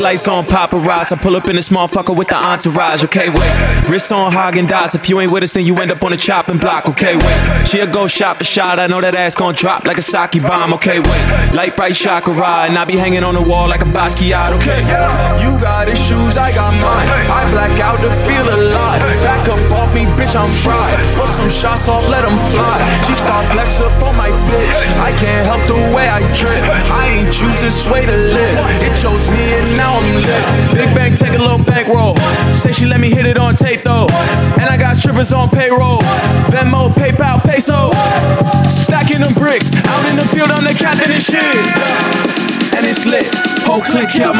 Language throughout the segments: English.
Headlights on paparazzi. I pull up in this motherfucker with the entourage. Okay, wait. Wrist on Häagen-Dazs. If you ain't with us, then you end up on the chopping block. Okay, wait. She'll go shot for shot. I know that ass gon' drop like a sake bomb. Okay, wait. Light bright chakra, and I be hanging on the wall like a Basquiat. Okay, you got issues, I got mine. I black out to feel alive. Back up off me, bitch, I'm fried. Put some shots off, let them fly. She start flex up on my bitch. I can't help the way I drip. I ain't choose this way to live. It chose me and now Big bang, take a little bankroll. Say she let me hit it on tape though. And I got strippers on payroll. Venmo, PayPal, peso. Stacking them bricks. Out in the field, I'm the captain and shit. And it's lit. Whole clique, yeah,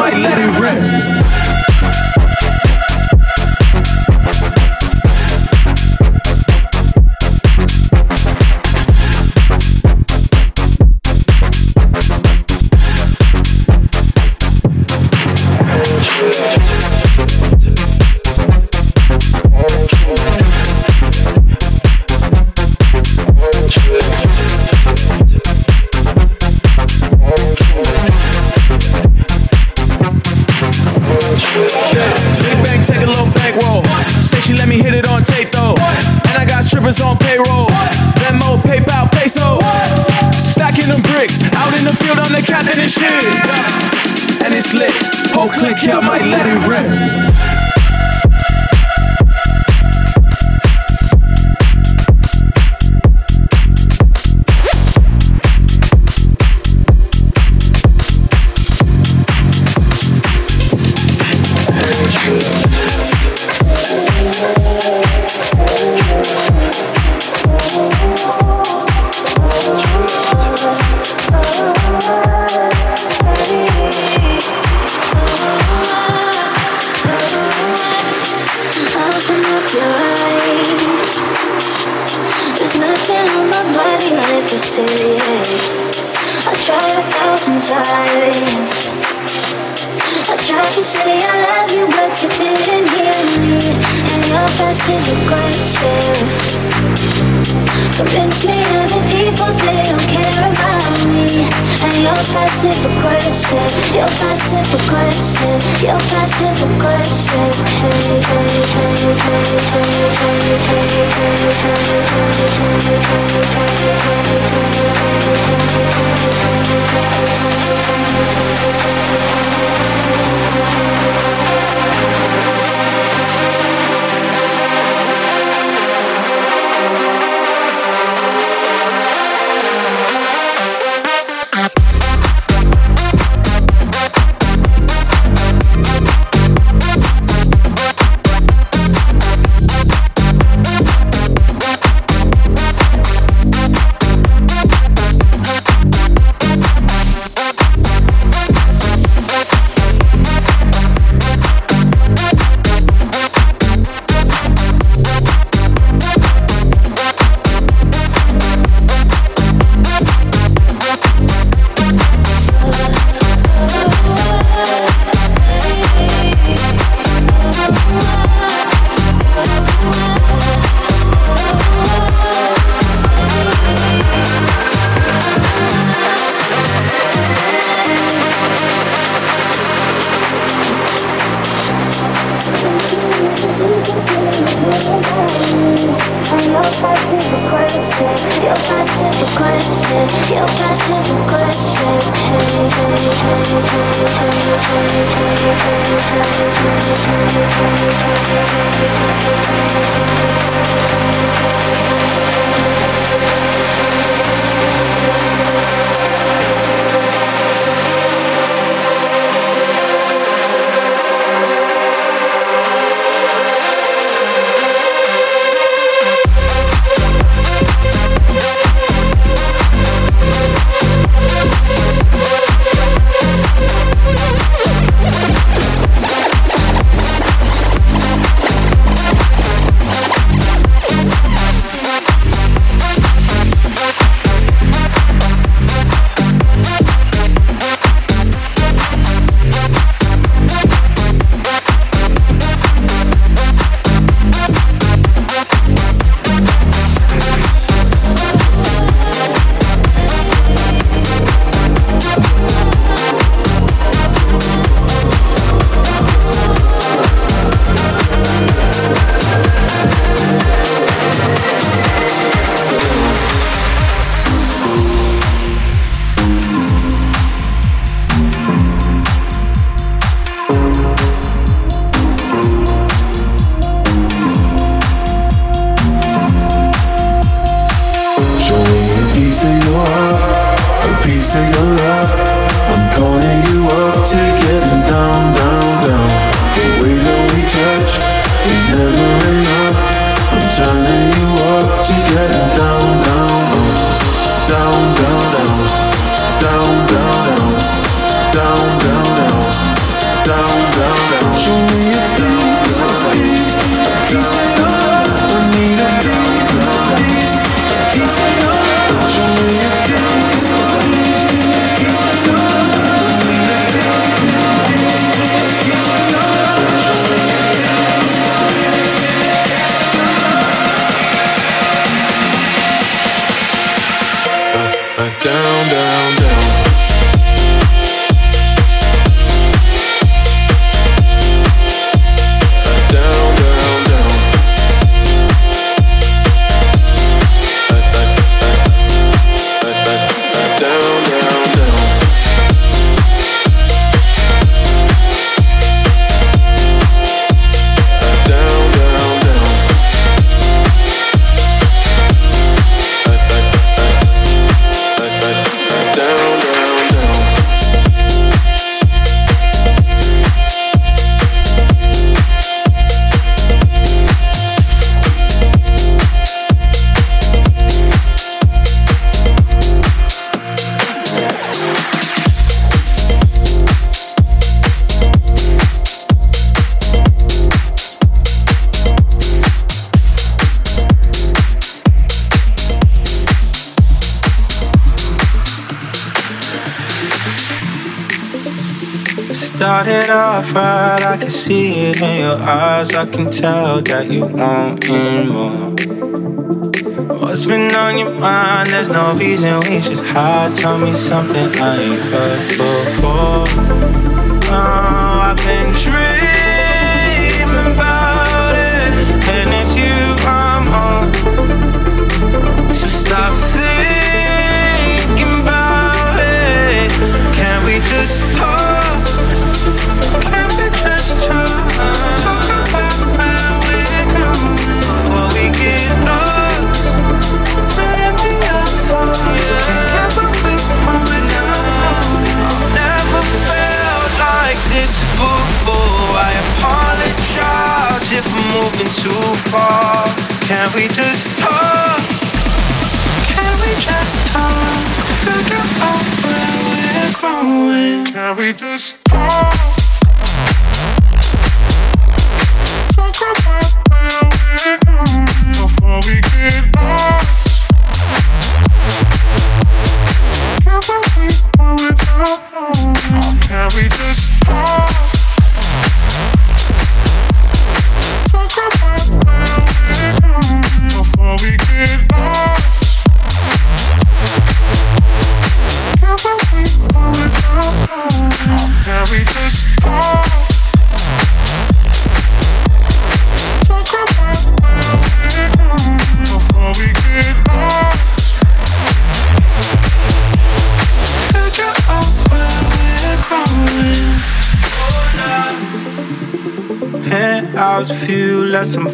I might let it rip. Click, yeah, I can see it in your eyes, I can tell that you want more. What's been on your mind? There's no reason we should hide. Tell me something I ain't heard before. Oh, far. Can we just talk? Can we just talk? Figure out where we're growing. Can we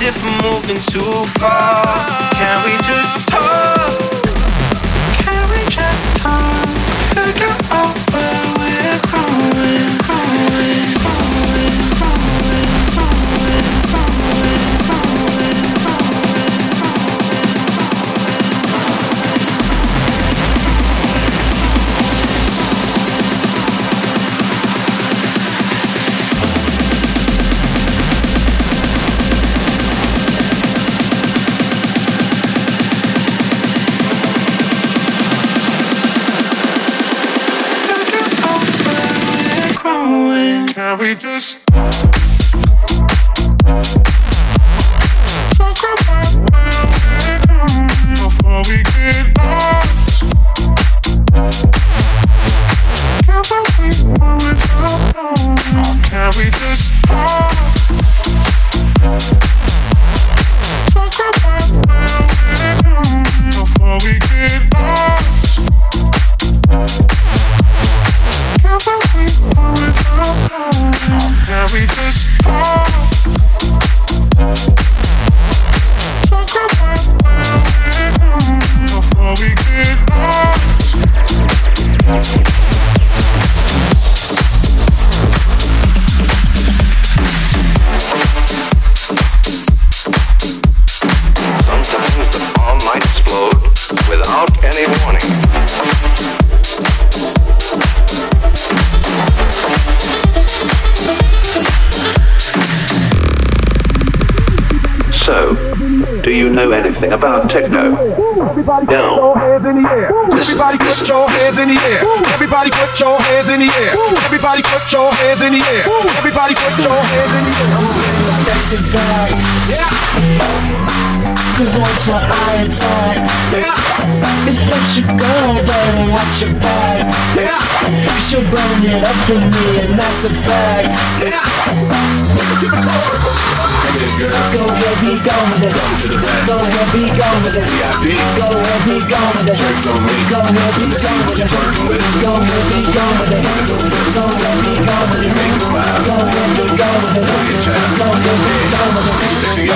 If I'm moving too far. Can we just talk? Can we just talk? Figure out where we're going, be gone with it. Go ahead, be gone with it. Go ahead, be gone with it. Go ahead, be gone with it. Go ahead, be gone with it. Go ahead, be gone with it. Go ahead, be gone with it. Go ahead, be gone with it. Go ahead,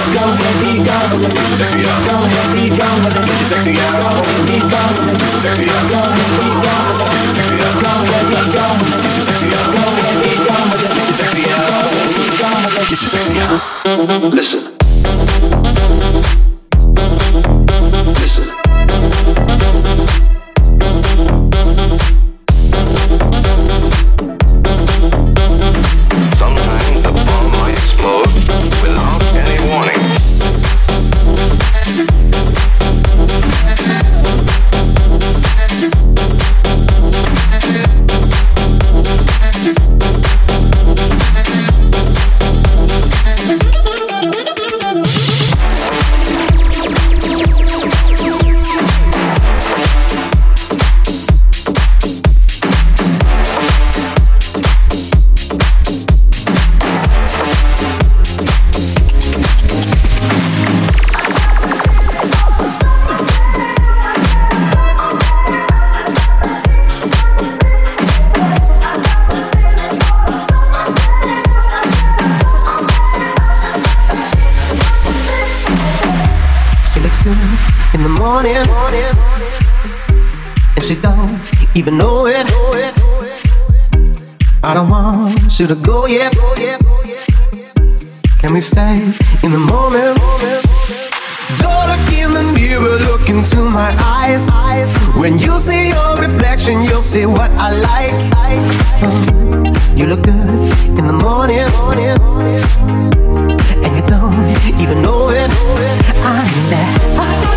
be gone with it. Go ahead, be gone with it. Go ahead, be gone with it. Go ahead, be gone with it. Go ahead, be gone with it. Go ahead, be gone with it. Go ahead, be gone with it. Get your sexy out. Listen. In the moment? Don't look in the mirror, look into my eyes. When you see your reflection, you'll see what I like. You look good in the morning, and you don't even know it. I need that.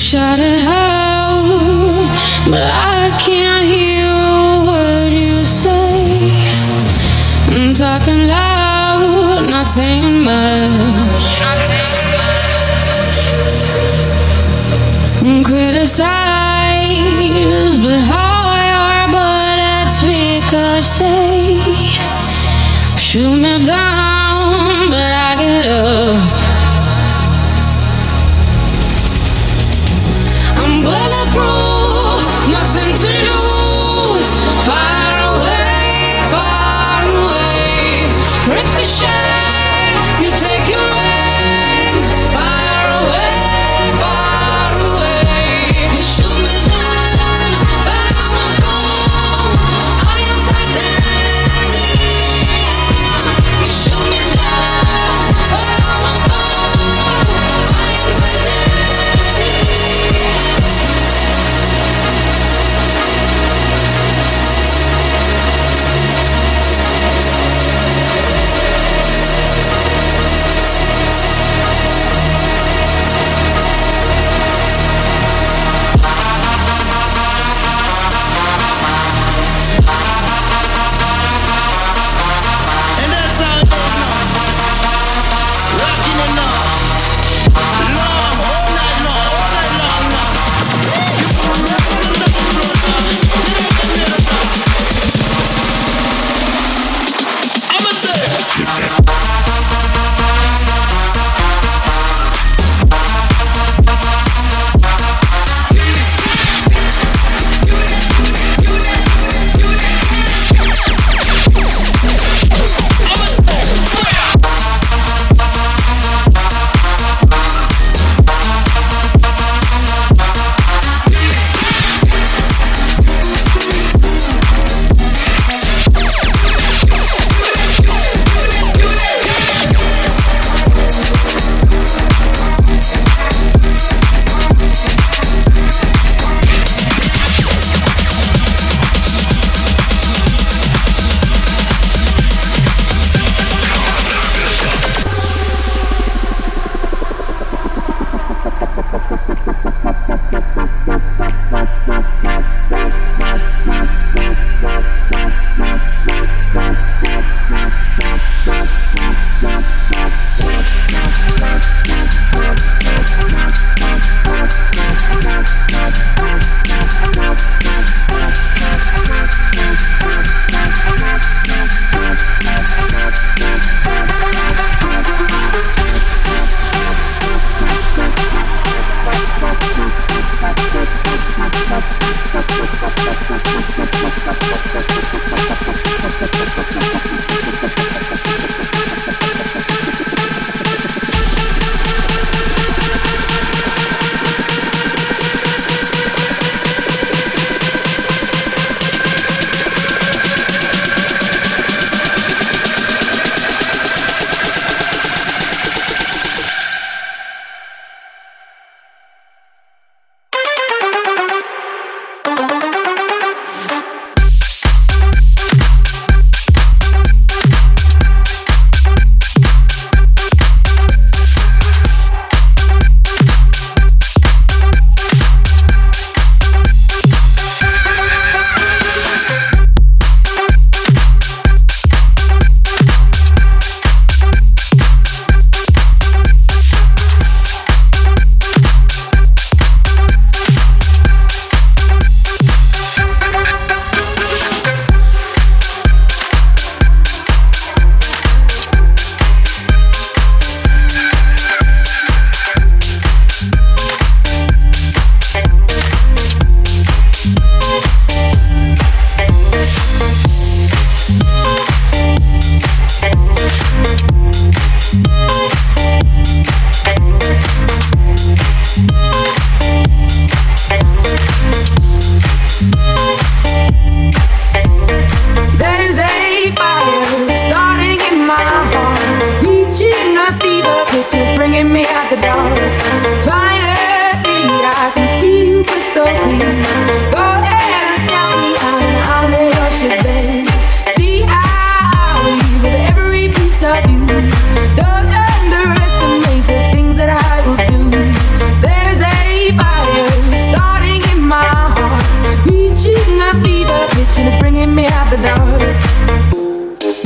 Shout it out, but I can't hear a word you say. I'm talking loud, not saying.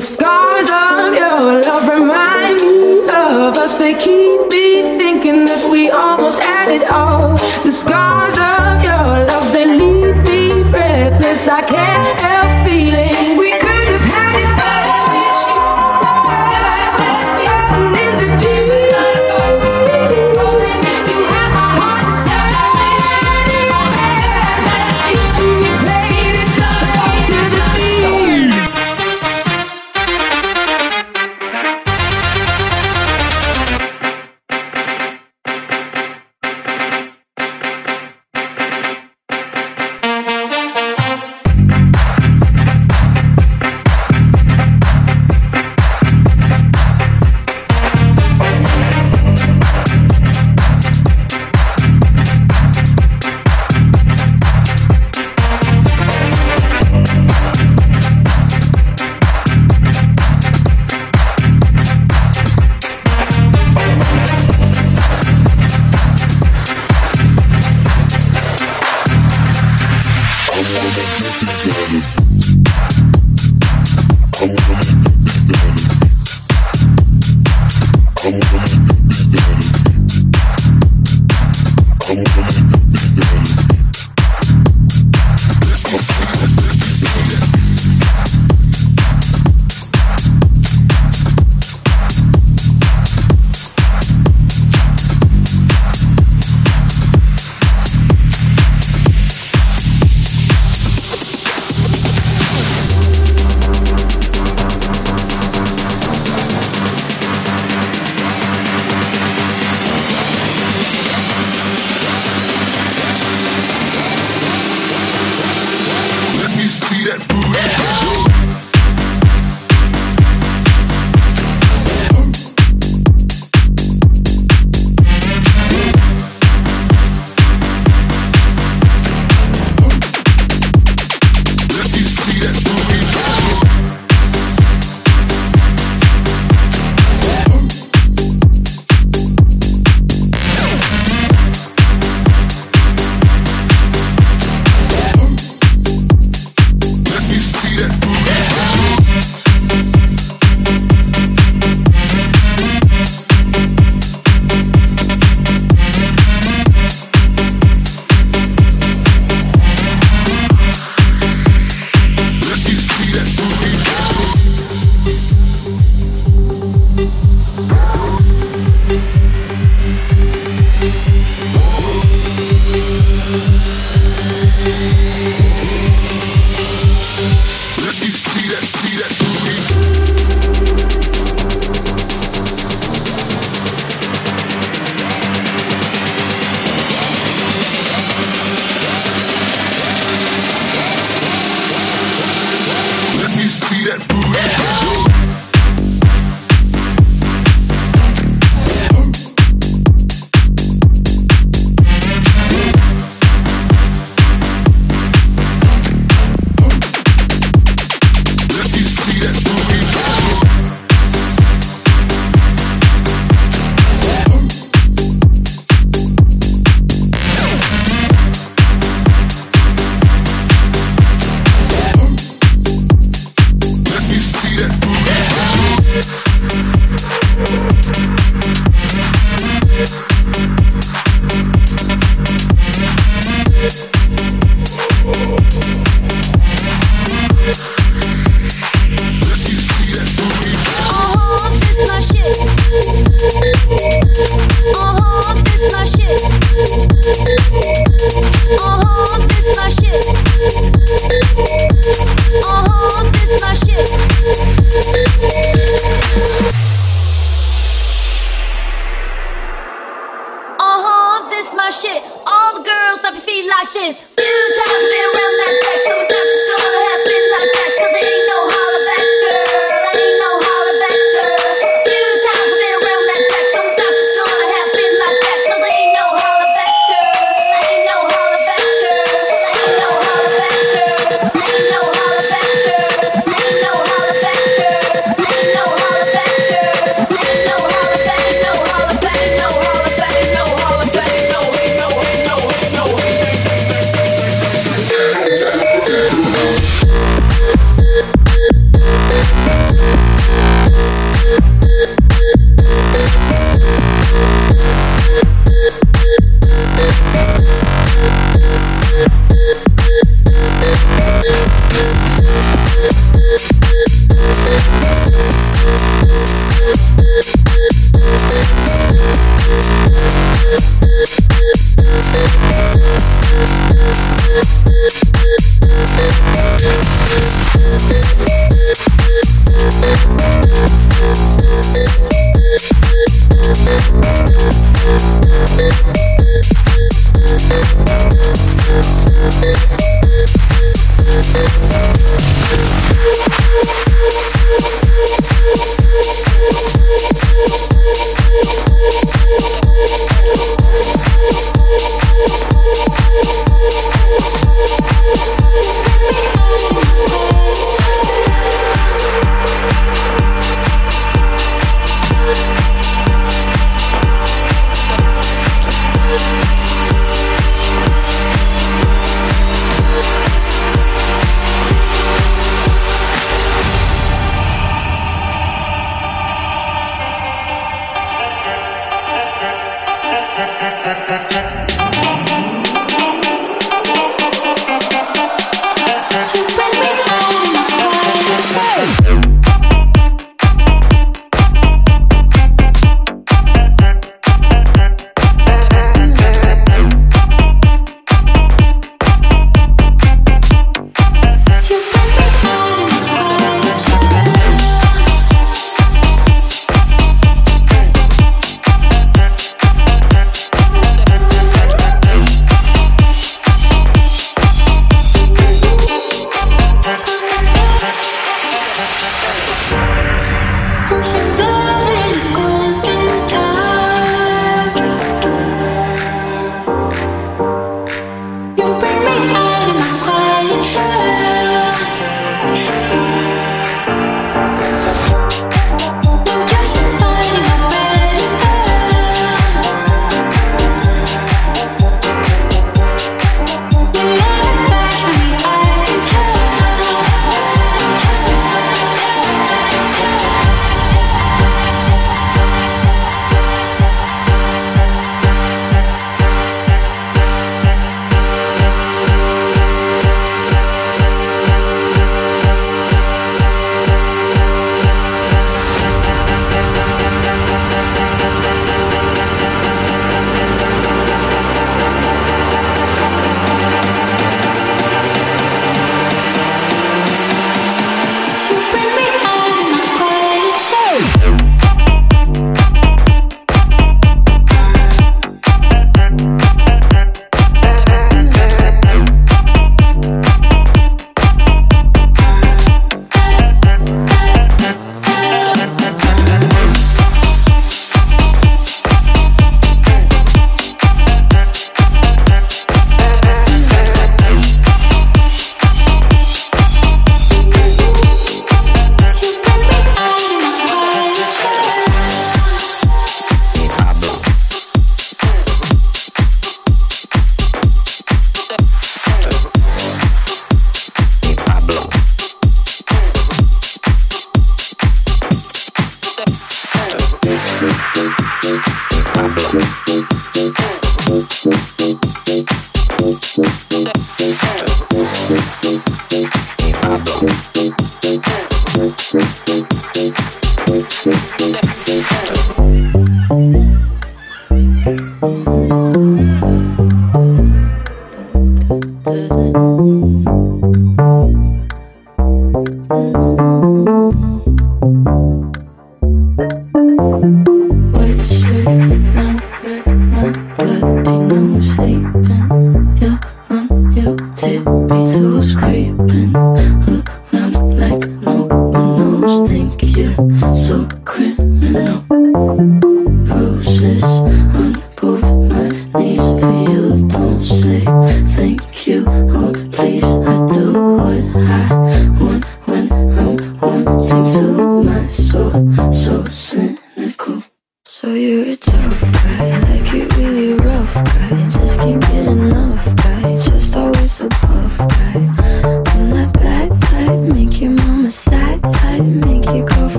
The scars of your love remind me of us. They keep me thinking that we almost had it all. The scars.